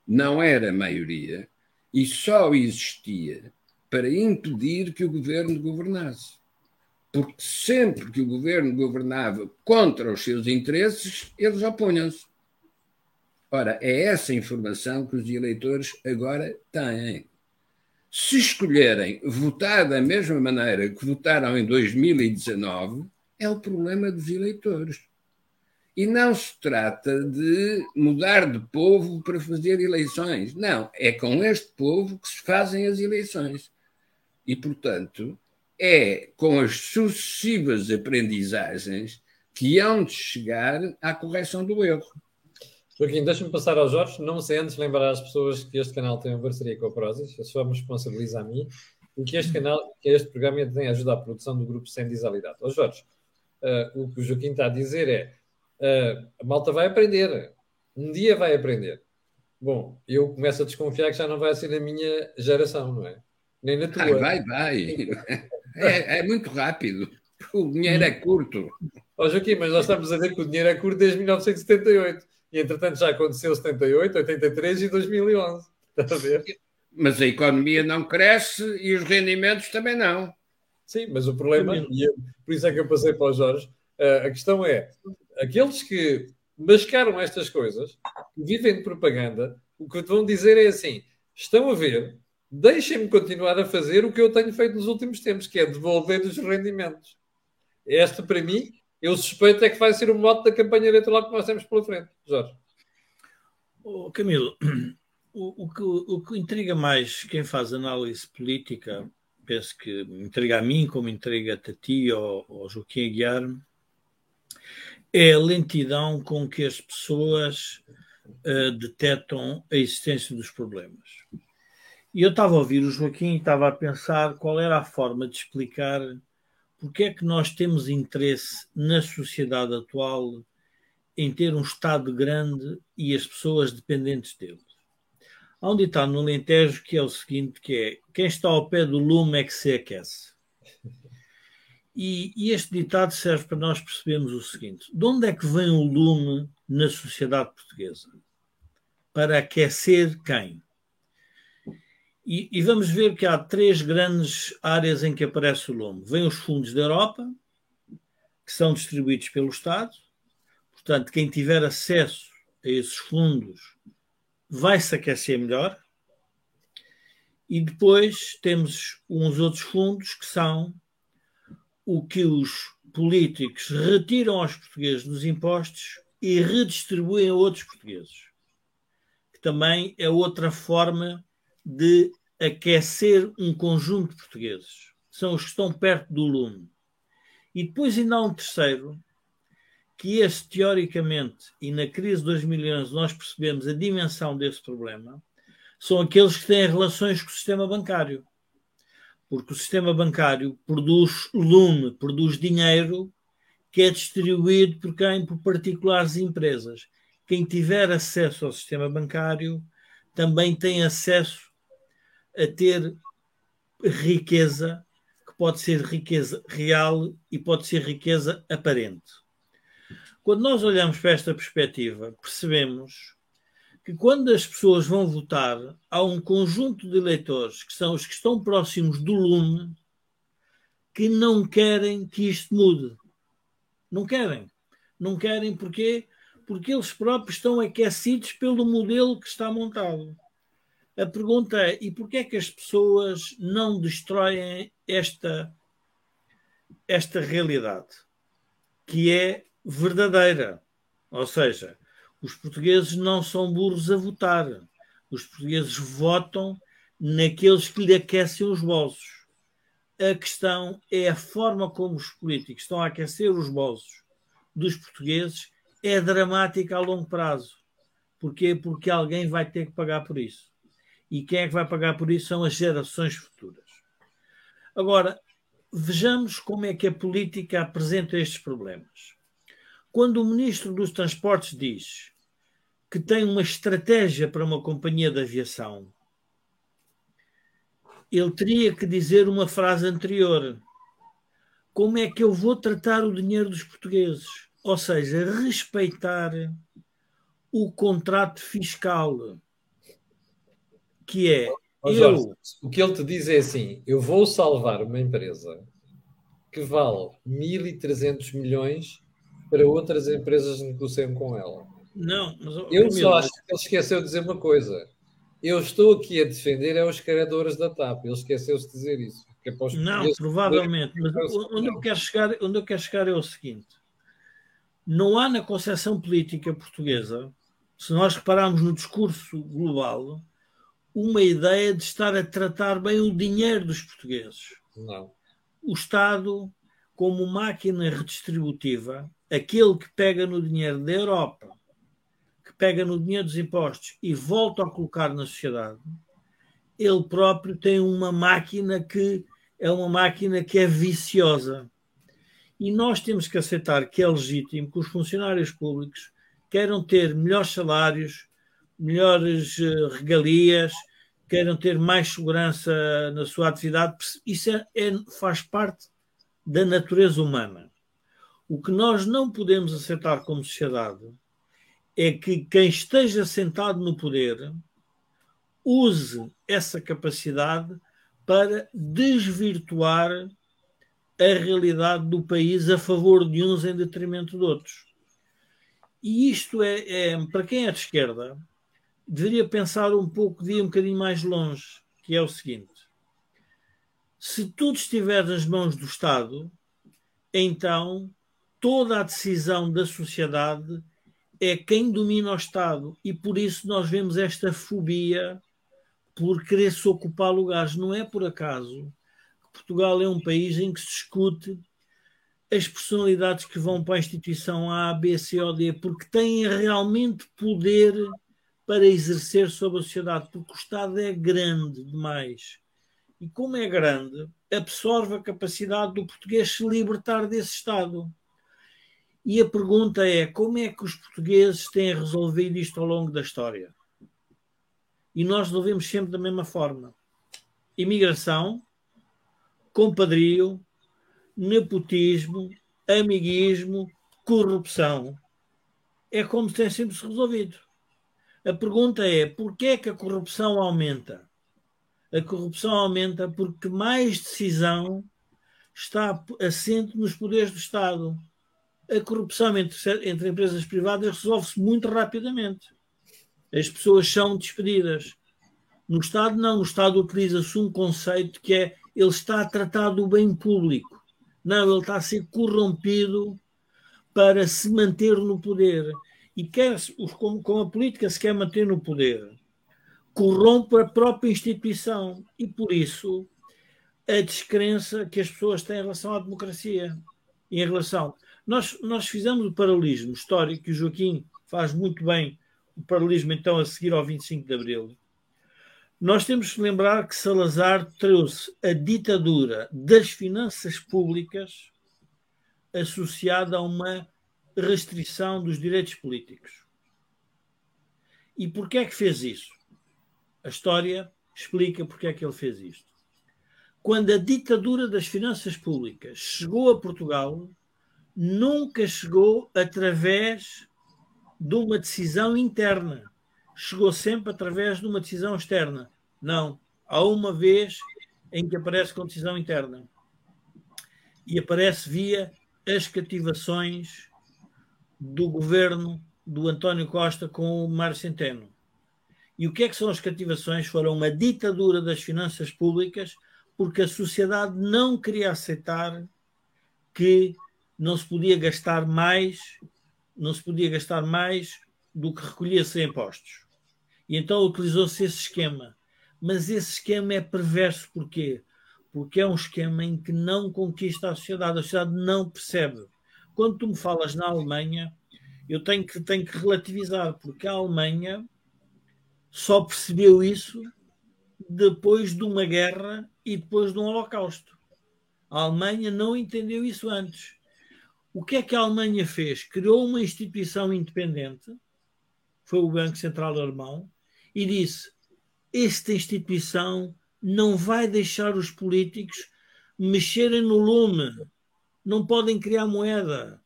não era maioria e só existia para impedir que o governo governasse porque sempre que o governo governava contra os seus interesses, eles opunham-se. Ora, é essa informação que os eleitores agora têm. Se escolherem votar da mesma maneira que votaram em 2019, é o problema dos eleitores. E não se trata de mudar de povo para fazer eleições. Não, é com este povo que se fazem as eleições. E, portanto, é com as sucessivas aprendizagens que hão de chegar à correção do erro. Joaquim, deixa-me passar ao Jorge. Não sei antes lembrar às pessoas que este canal tem uma parceria com a Prozis, só me responsabiliza a mim, e que este canal, que este programa tem ajuda à produção do grupo Sem Disalidade. Ó Jorge, uh, o que o Joaquim está a dizer é uh, a malta vai aprender. Um dia vai aprender. Bom, eu começo a desconfiar que já não vai ser na minha geração, não é? Nem na tua. Vai, vai, vai. É, é muito rápido. O dinheiro é curto. Ó Joaquim, mas nós estamos a ver que o dinheiro é curto desde 1978. E entretanto já aconteceu 78, 83 e 2011. Está a ver? Mas a economia não cresce e os rendimentos também não. Sim, mas o problema, e eu, por isso é que eu passei para o Jorge, uh, a questão é, aqueles que mascaram estas coisas, que vivem de propaganda, o que vão dizer é assim, estão a ver, deixem-me continuar a fazer o que eu tenho feito nos últimos tempos, que é devolver os rendimentos. Esta, para mim, eu suspeito é que vai ser o mote da campanha eleitoral que nós temos pela frente, Jorge. Oh, Camilo, o, o, que, o que intriga mais quem faz análise política, penso que intriga a mim, como intriga a ti ou, ou Joaquim Aguiar, é a lentidão com que as pessoas uh, detectam a existência dos problemas. E eu estava a ouvir o Joaquim e estava a pensar qual era a forma de explicar porque é que nós temos interesse na sociedade atual em ter um Estado grande e as pessoas dependentes dele. Há um ditado no Alentejo que é o seguinte, que é quem está ao pé do lume é que se aquece. E, e, este ditado serve para nós percebermos o seguinte: de onde é que vem o lume na sociedade portuguesa? Para aquecer quem? E, e, vamos ver que há três grandes áreas em que aparece o lume. Vêm os fundos da Europa, que são distribuídos pelo Estado. Portanto, quem tiver acesso a esses fundos vai se aquecer melhor. E depois temos uns outros fundos que são o que os políticos retiram aos portugueses dos impostos e redistribuem a outros portugueses. Que também é outra forma de aquecer um conjunto de portugueses. São os que estão perto do lume. E depois ainda há um terceiro, que esse, teoricamente, e na crise de 2011 nós percebemos a dimensão desse problema, são aqueles que têm relações com o sistema bancário. Porque o sistema bancário produz lume, produz dinheiro que é distribuído por quem? Por particulares e empresas. Quem tiver acesso ao sistema bancário também tem acesso a ter riqueza, que pode ser riqueza real e pode ser riqueza aparente. Quando nós olhamos para esta perspectiva, percebemos que quando as pessoas vão votar, há um conjunto de eleitores que são os que estão próximos do lume que não querem que isto mude. Não querem. Não querem porquê? Porque eles próprios estão aquecidos pelo modelo que está montado. A pergunta é: e porquê é que as pessoas não destroem esta, esta realidade? Que é verdadeira. Ou seja, os portugueses não são burros a votar. Os portugueses votam naqueles que lhe aquecem os bolsos. A questão é a forma como os políticos estão a aquecer os bolsos dos portugueses é dramática a longo prazo. Porquê? Porque alguém vai ter que pagar por isso e quem é que vai pagar por isso são as gerações futuras. Agora, vejamos como é que a política apresenta estes problemas. Quando o ministro dos Transportes diz que tem uma estratégia para uma companhia de aviação, ele teria que dizer uma frase anterior: Como é que eu vou tratar o dinheiro dos portugueses? Ou seja, respeitar o contrato fiscal que é. Oh, Jorge, eu... O que ele te diz é assim: eu vou salvar uma empresa que vale 1.300 milhões para outras empresas negociam com ela. Não, mas eu só acho que ele esqueceu de dizer uma coisa. Eu estou aqui a defender é os criadores da TAP. Ele esqueceu-se de dizer isso. É não, provavelmente. Mas onde eu, quero chegar, onde eu quero chegar é o seguinte: não há na concepção política portuguesa, se nós repararmos no discurso global, uma ideia de estar a tratar bem o dinheiro dos portugueses. Não. O Estado, como máquina redistributiva, aquele que pega no dinheiro da Europa, que pega no dinheiro dos impostos e volta a colocar na sociedade, ele próprio tem uma máquina que é uma máquina que é viciosa. E nós temos que aceitar que é legítimo que os funcionários públicos queiram ter melhores salários, melhores eh, regalias, queiram ter mais segurança na sua atividade. Isso é, é, faz parte da natureza humana. O que nós não podemos aceitar como sociedade é que quem esteja sentado no poder use essa capacidade para desvirtuar a realidade do país a favor de uns em detrimento de outros. E isto é, é, para quem é de esquerda, deveria pensar um pouco, de ir um bocadinho mais longe, que é o seguinte: se tudo estiver nas mãos do Estado, então toda a decisão da sociedade é quem domina o Estado e por isso nós vemos esta fobia por querer se ocupar lugares. Não é por acaso que Portugal é um país em que se discute as personalidades que vão para a instituição A, B, C ou D, porque têm realmente poder para exercer sobre a sociedade, porque o Estado é grande demais. E como é grande, absorve a capacidade do português se libertar desse Estado. E a pergunta é: como é que os portugueses têm resolvido isto ao longo da história? E nós resolvemos sempre da mesma forma: imigração, compadrio, nepotismo, amiguismo, corrupção. É como tem sempre se resolvido. A pergunta é: porquê é que a corrupção aumenta? A corrupção aumenta porque mais decisão está assente nos poderes do Estado. A corrupção entre, entre empresas privadas resolve-se muito rapidamente. As pessoas são despedidas. No Estado, não. No Estado utiliza-se um conceito que é ele está a tratar do bem público. Não, ele está a ser corrompido para se manter no poder e quer, como, como a política se quer manter no poder, corrompe a própria instituição e, por isso, a descrença que as pessoas têm em relação à democracia. Em relação. Nós, nós fizemos o paralelismo histórico, que o Joaquim faz muito bem, o paralelismo então a seguir ao 25 de Abril. Nós temos que lembrar que Salazar trouxe a ditadura das finanças públicas associada a uma restrição dos direitos políticos. E porquê é que fez isso? A história explica porque é que ele fez isto. Quando a ditadura das finanças públicas chegou a Portugal, nunca chegou através de uma decisão interna. Chegou sempre através de uma decisão externa. Não. Há uma vez em que aparece com decisão interna. E aparece via as cativações do governo do António Costa com o Mário Centeno. E o que é que são as cativações? Foram uma ditadura das finanças públicas, porque a sociedade não queria aceitar que não se podia gastar mais, não se podia gastar mais do que recolhia-se impostos. E então utilizou-se esse esquema. Mas esse esquema é perverso porquê? Porque é um esquema em que não conquista a sociedade, a sociedade não percebe quando tu me falas na Alemanha, eu tenho que, tenho que relativizar, porque a Alemanha só percebeu isso depois de uma guerra e depois de um holocausto. A Alemanha não entendeu isso antes. O que é que a Alemanha fez? Criou uma instituição independente, foi o Banco Central Alemão, e disse: esta instituição não vai deixar os políticos mexerem no lume não podem criar moeda,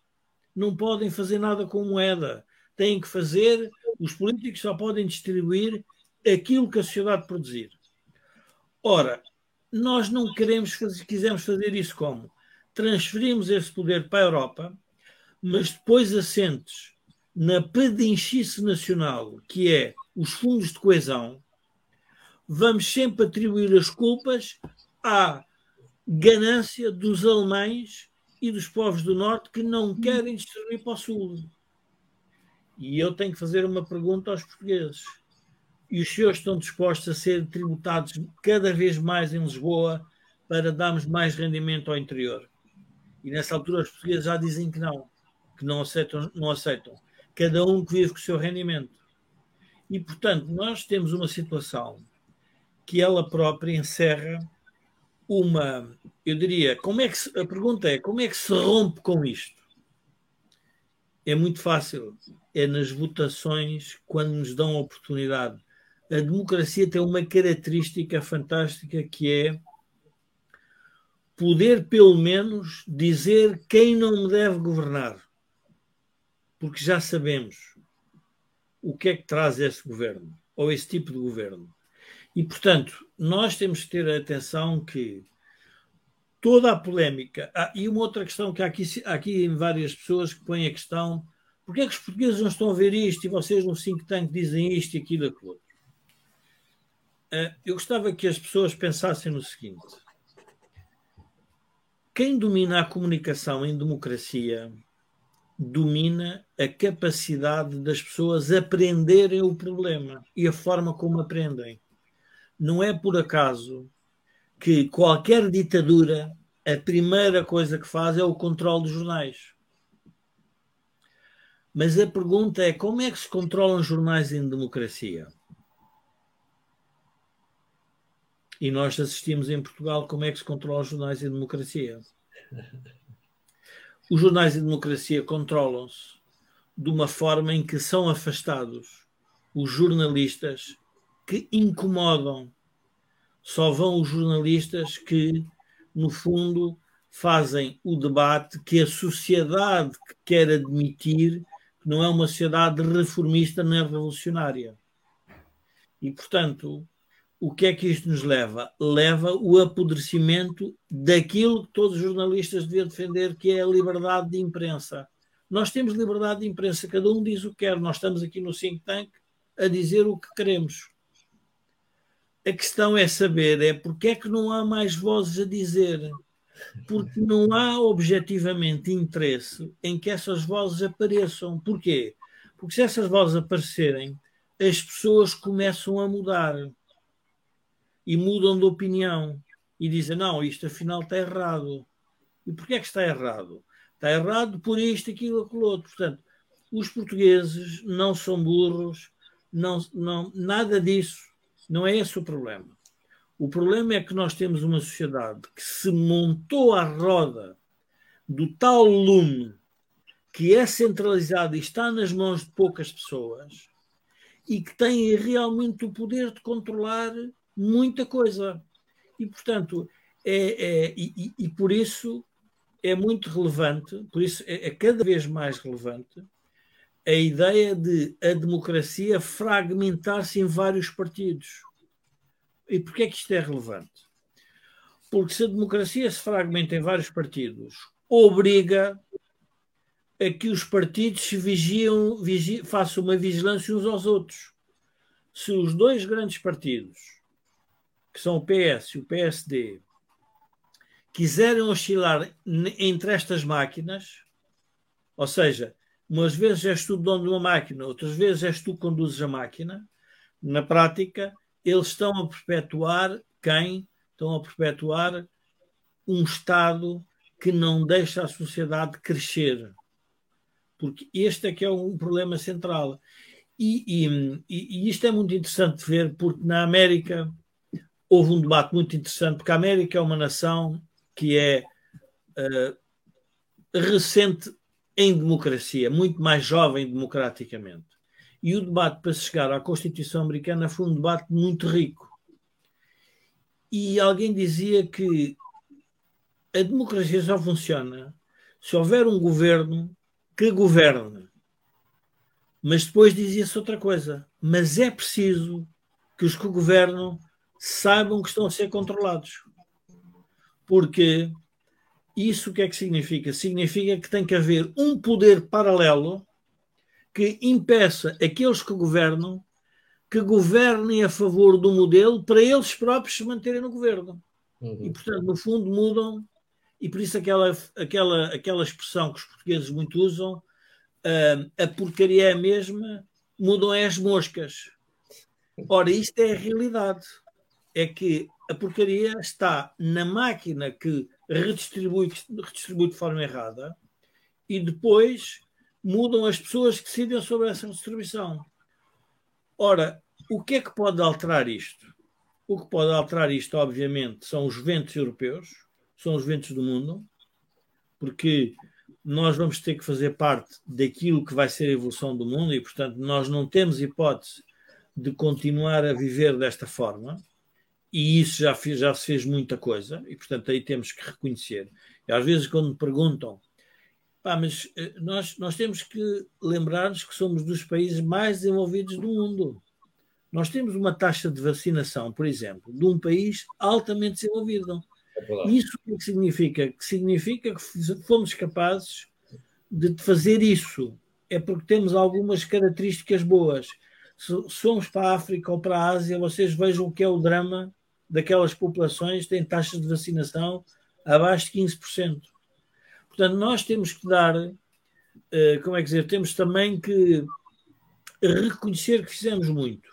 não podem fazer nada com moeda. Têm que fazer, os políticos só podem distribuir aquilo que a sociedade produzir. Ora, nós não queremos fazer, quisemos fazer isso como? Transferimos esse poder para a Europa, mas depois assentes na pedinchice nacional, que é os fundos de coesão, vamos sempre atribuir as culpas à ganância dos alemães e dos povos do Norte que não querem distribuir para o Sul. E eu tenho que fazer uma pergunta aos portugueses. E os senhores estão dispostos a ser tributados cada vez mais em Lisboa para darmos mais rendimento ao interior? E nessa altura os portugueses já dizem que não, que não aceitam, não aceitam. Cada um que vive com o seu rendimento. E, portanto, nós temos uma situação que ela própria encerra uma, eu diria, como é que se, a pergunta é como é que se rompe com isto? É muito fácil, é nas votações quando nos dão a oportunidade. A democracia tem uma característica fantástica que é poder pelo menos dizer quem não me deve governar. Porque já sabemos o que é que traz esse governo, ou esse tipo de governo. E, portanto, nós temos que ter atenção que toda a polémica. Ah, e uma outra questão que há aqui, há aqui várias pessoas que põem a questão: porquê é que os portugueses não estão a ver isto e vocês no think tank dizem isto e aquilo e aquilo outro? Ah, eu gostava que as pessoas pensassem no seguinte: quem domina a comunicação em democracia domina a capacidade das pessoas aprenderem o problema e a forma como aprendem. Não é por acaso que qualquer ditadura, a primeira coisa que faz é o controle dos jornais. Mas a pergunta é como é que se controlam jornais em democracia? E nós assistimos em Portugal como é que se controlam os jornais em democracia. Os jornais de democracia controlam-se de uma forma em que são afastados os jornalistas que incomodam. Só vão os jornalistas que, no fundo, fazem o debate que a sociedade quer admitir que não é uma sociedade reformista nem revolucionária. E, portanto, o que é que isto nos leva? Leva o apodrecimento daquilo que todos os jornalistas deviam defender, que é a liberdade de imprensa. Nós temos liberdade de imprensa, cada um diz o que quer. Nós estamos aqui no think tank a dizer o que queremos. A questão é saber é porque é que não há mais vozes a dizer. Porque não há objetivamente interesse em que essas vozes apareçam. Porquê? Porque se essas vozes aparecerem, as pessoas começam a mudar e mudam de opinião e dizem: não, isto afinal está errado. E porquê é que está errado? Está errado por isto, aquilo, aquilo outro. Portanto, os portugueses não são burros, não, não, nada disso. Não é esse o problema. O problema é que nós temos uma sociedade que se montou à roda do tal lume que é centralizado e está nas mãos de poucas pessoas e que tem realmente o poder de controlar muita coisa. E, portanto, é, é e, e, por isso é muito relevante, por isso é, é cada vez mais relevante a ideia de a democracia fragmentar-se em vários partidos. E porquê é que isto é relevante? Porque se a democracia se fragmenta em vários partidos, obriga a que os partidos vigiam, vigiam, façam uma vigilância uns aos outros. Se os dois grandes partidos que são o PS e o PSD, quiserem oscilar entre estas máquinas, ou seja, umas vezes és tu dono de uma máquina, outras vezes és tu que conduzes a máquina, na prática, eles estão a perpetuar quem? Estão a perpetuar um Estado que não deixa a sociedade crescer. Porque este é que é um problema central. E, e, e isto é muito interessante de ver, porque na América houve um debate muito interessante, porque a América é uma nação que é uh, recente em democracia, muito mais jovem democraticamente. E o debate para chegar à Constituição Americana foi um debate muito rico. E alguém dizia que a democracia só funciona se houver um governo que governe. Mas depois dizia-se outra coisa. Mas é preciso que os que governam saibam que estão a ser controlados. Porque isso o que é que significa? Significa que tem que haver um poder paralelo que impeça aqueles que governam que governem a favor do modelo para eles próprios se manterem no governo. Uhum. E, portanto, no fundo, mudam e por isso aquela, aquela, aquela expressão que os portugueses muito usam, uh, a porcaria é a mesma, mudam é as moscas. Ora, isto é a realidade. É que a porcaria está na máquina que redistribui, redistribui de forma errada e depois mudam as pessoas que decidem sobre essa distribuição. Ora, o que é que pode alterar isto? O que pode alterar isto, obviamente, são os ventos europeus, são os ventos do mundo, porque nós vamos ter que fazer parte daquilo que vai ser a evolução do mundo e, portanto, nós não temos hipótese de continuar a viver desta forma. E isso já, fez, já se fez muita coisa, e portanto aí temos que reconhecer. E às vezes, quando me perguntam Pá, mas eh, nós, nós temos que lembrar-nos que somos dos países mais desenvolvidos do mundo. Nós temos uma taxa de vacinação, por exemplo, de um país altamente desenvolvido. É isso o que significa? Que significa que fomos capazes de fazer isso. É porque temos algumas características boas. Se, formos para a África ou para a Ásia, vocês vejam o que é o drama daquelas populações têm taxas de vacinação abaixo de 15%. Portanto, nós temos que dar, uh, como é que dizer, temos também que reconhecer que fizemos muito.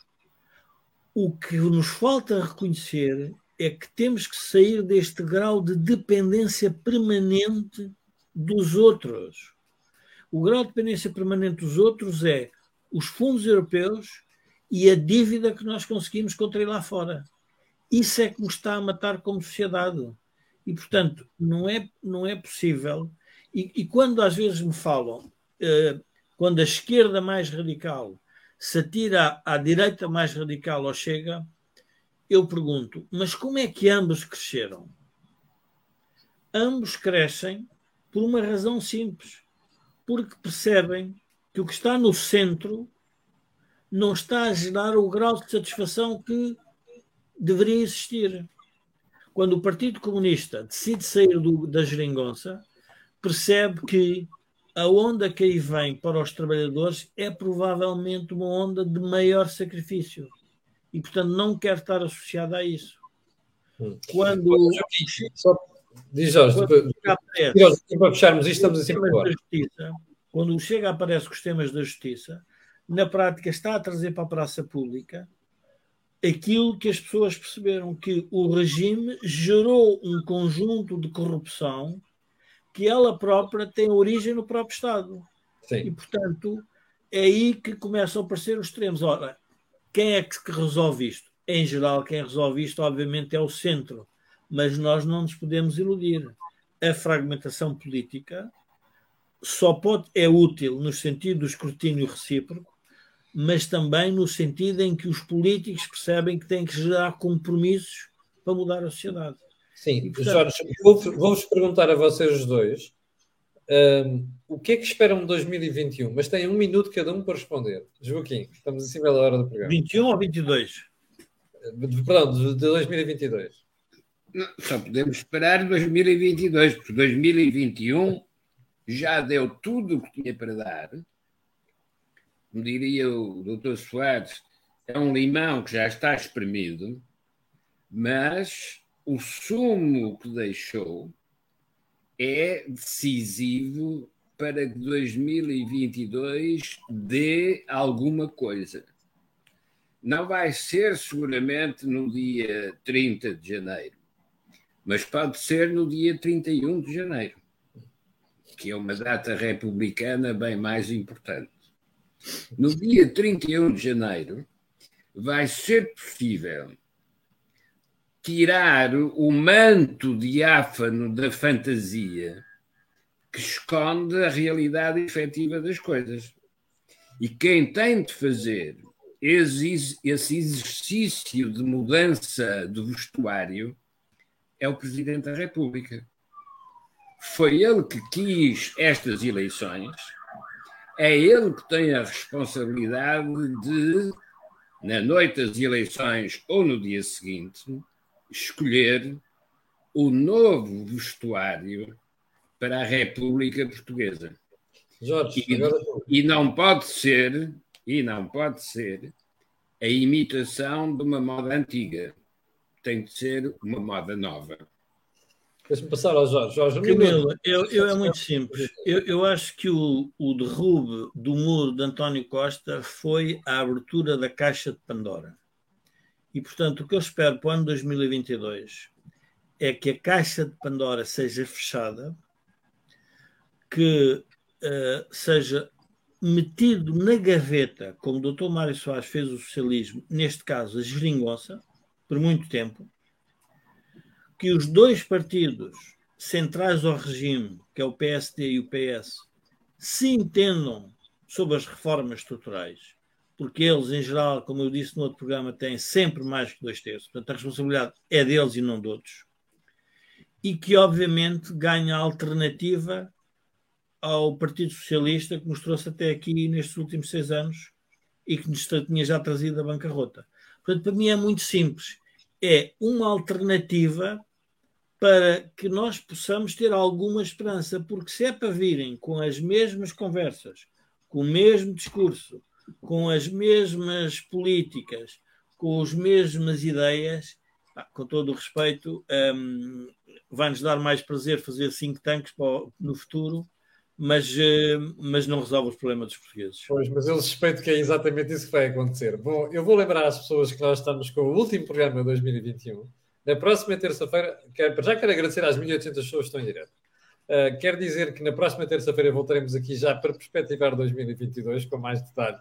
O que nos falta reconhecer é que temos que sair deste grau de dependência permanente dos outros. O grau de dependência permanente dos outros é os fundos europeus e a dívida que nós conseguimos contrair lá fora. Isso é que nos está a matar como sociedade. E, portanto, não é, não é possível. E, e quando às vezes me falam, eh, quando a esquerda mais radical se atira à, à direita mais radical ou chega, eu pergunto, mas como é que ambos cresceram? Ambos crescem por uma razão simples, porque percebem que o que está no centro não está a gerar o grau de satisfação que deveria existir quando o Partido Comunista decide sair do, da geringonça, percebe que a onda que aí vem para os trabalhadores é provavelmente uma onda de maior sacrifício e, portanto, não quer estar associada a isso. Hum. Quando. Só, diz Jorge, quando aparece, para fecharmos isto, estamos assim por justiça, Quando chega aparece com os temas da justiça, na prática está a trazer para a praça pública aquilo que as pessoas perceberam que o regime gerou um conjunto de corrupção que ela própria tem origem no próprio Estado. Sim. E, portanto, é aí que começam a aparecer os extremos. Ora, quem é que resolve isto? Em geral, quem resolve isto, obviamente, é o centro. Mas nós não nos podemos iludir. A fragmentação política só pode, é útil no sentido do escrutínio recíproco, mas também no sentido em que os políticos percebem que têm que gerar compromissos para mudar a sociedade. Sim, e, portanto, Jorge, vou-vos vou perguntar a vocês os dois um, o que é que esperam de 2021? Mas têm um minuto cada um para responder. Joaquim, estamos em cima da hora do programa. 21 ou 22? Perdão, de, de 2022. Não, só podemos esperar 2022, porque 2021 já deu tudo o que tinha para dar como diria o doutor Soares, é um limão que já está espremido, mas o sumo que deixou é decisivo para que 2022 dê alguma coisa. Não vai ser seguramente no dia 30 de janeiro, mas pode ser no dia 31 de janeiro, que é uma data republicana bem mais importante. No dia 31 de janeiro, vai ser possível tirar o manto diáfano da fantasia que esconde a realidade efetiva das coisas. E quem tem de fazer esse exercício de mudança do vestuário é o Presidente da República. Foi ele que quis estas eleições é ele que tem a responsabilidade de, na noite das eleições ou no dia seguinte, escolher o novo vestuário para a República Portuguesa. Jorge, e, agora... e não pode ser, e não pode ser a imitação de uma moda antiga. Tem de ser uma moda nova. Deixa-me passar ao Jorge. Jorge, um Camilo, eu, eu, é muito simples. Eu, eu acho que o, o derrube do muro de António Costa foi a abertura da caixa de Pandora. E, portanto, o que eu espero para o ano 2022 é que a caixa de Pandora seja fechada, que uh, seja metido na gaveta, como o Dr. Mário Soares fez o socialismo, neste caso a geringonça, por muito tempo, que os dois partidos centrais ao regime, que é o PSD e o PS, se entendam sobre as reformas estruturais, porque eles, em geral, como eu disse no outro programa, têm sempre mais que dois terços, portanto a responsabilidade é deles e não de outros, e que obviamente ganha alternativa ao Partido Socialista que nos trouxe até aqui nestes últimos seis anos e que nos tinha já trazido a bancarrota. Portanto, para mim é muito simples. É uma alternativa para que nós possamos ter alguma esperança, porque se é para virem com as mesmas conversas, com o mesmo discurso, com as mesmas políticas, com as mesmas ideias, com todo o respeito, um, vai-nos dar mais prazer fazer think tanks no futuro, mas, uh, mas não resolve os problemas dos portugueses. Pois, mas eu suspeito que é exatamente isso que vai acontecer. Bom, eu vou lembrar às pessoas que nós estamos com o último programa de 2021 na próxima terça-feira, já quero agradecer às 1.800 pessoas que estão em direto. Uh, quero dizer que na próxima terça-feira voltaremos aqui já para perspectivar 2022 com mais detalhe,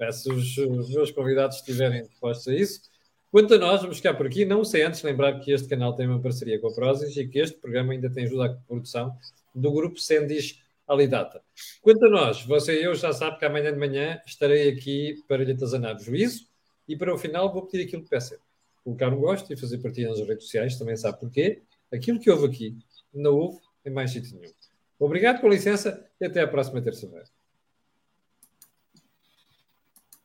uh, se os, os, meus convidados estiverem dispostos a isso. Quanto a nós, vamos ficar por aqui. Não sei antes lembrar que este canal tem uma parceria com a Prozis e que este programa ainda tem ajuda à produção do grupo Sendis Alidata. Quanto a nós, você e eu já sabe que amanhã de manhã estarei aqui para lhe atazanar o juízo e para o final vou pedir aquilo que peço colocar um gosto e fazer partilha nas redes sociais, também sabe porquê. Aquilo que houve aqui não houve em mais sítio nenhum. Obrigado, com licença, e até à próxima terça-feira.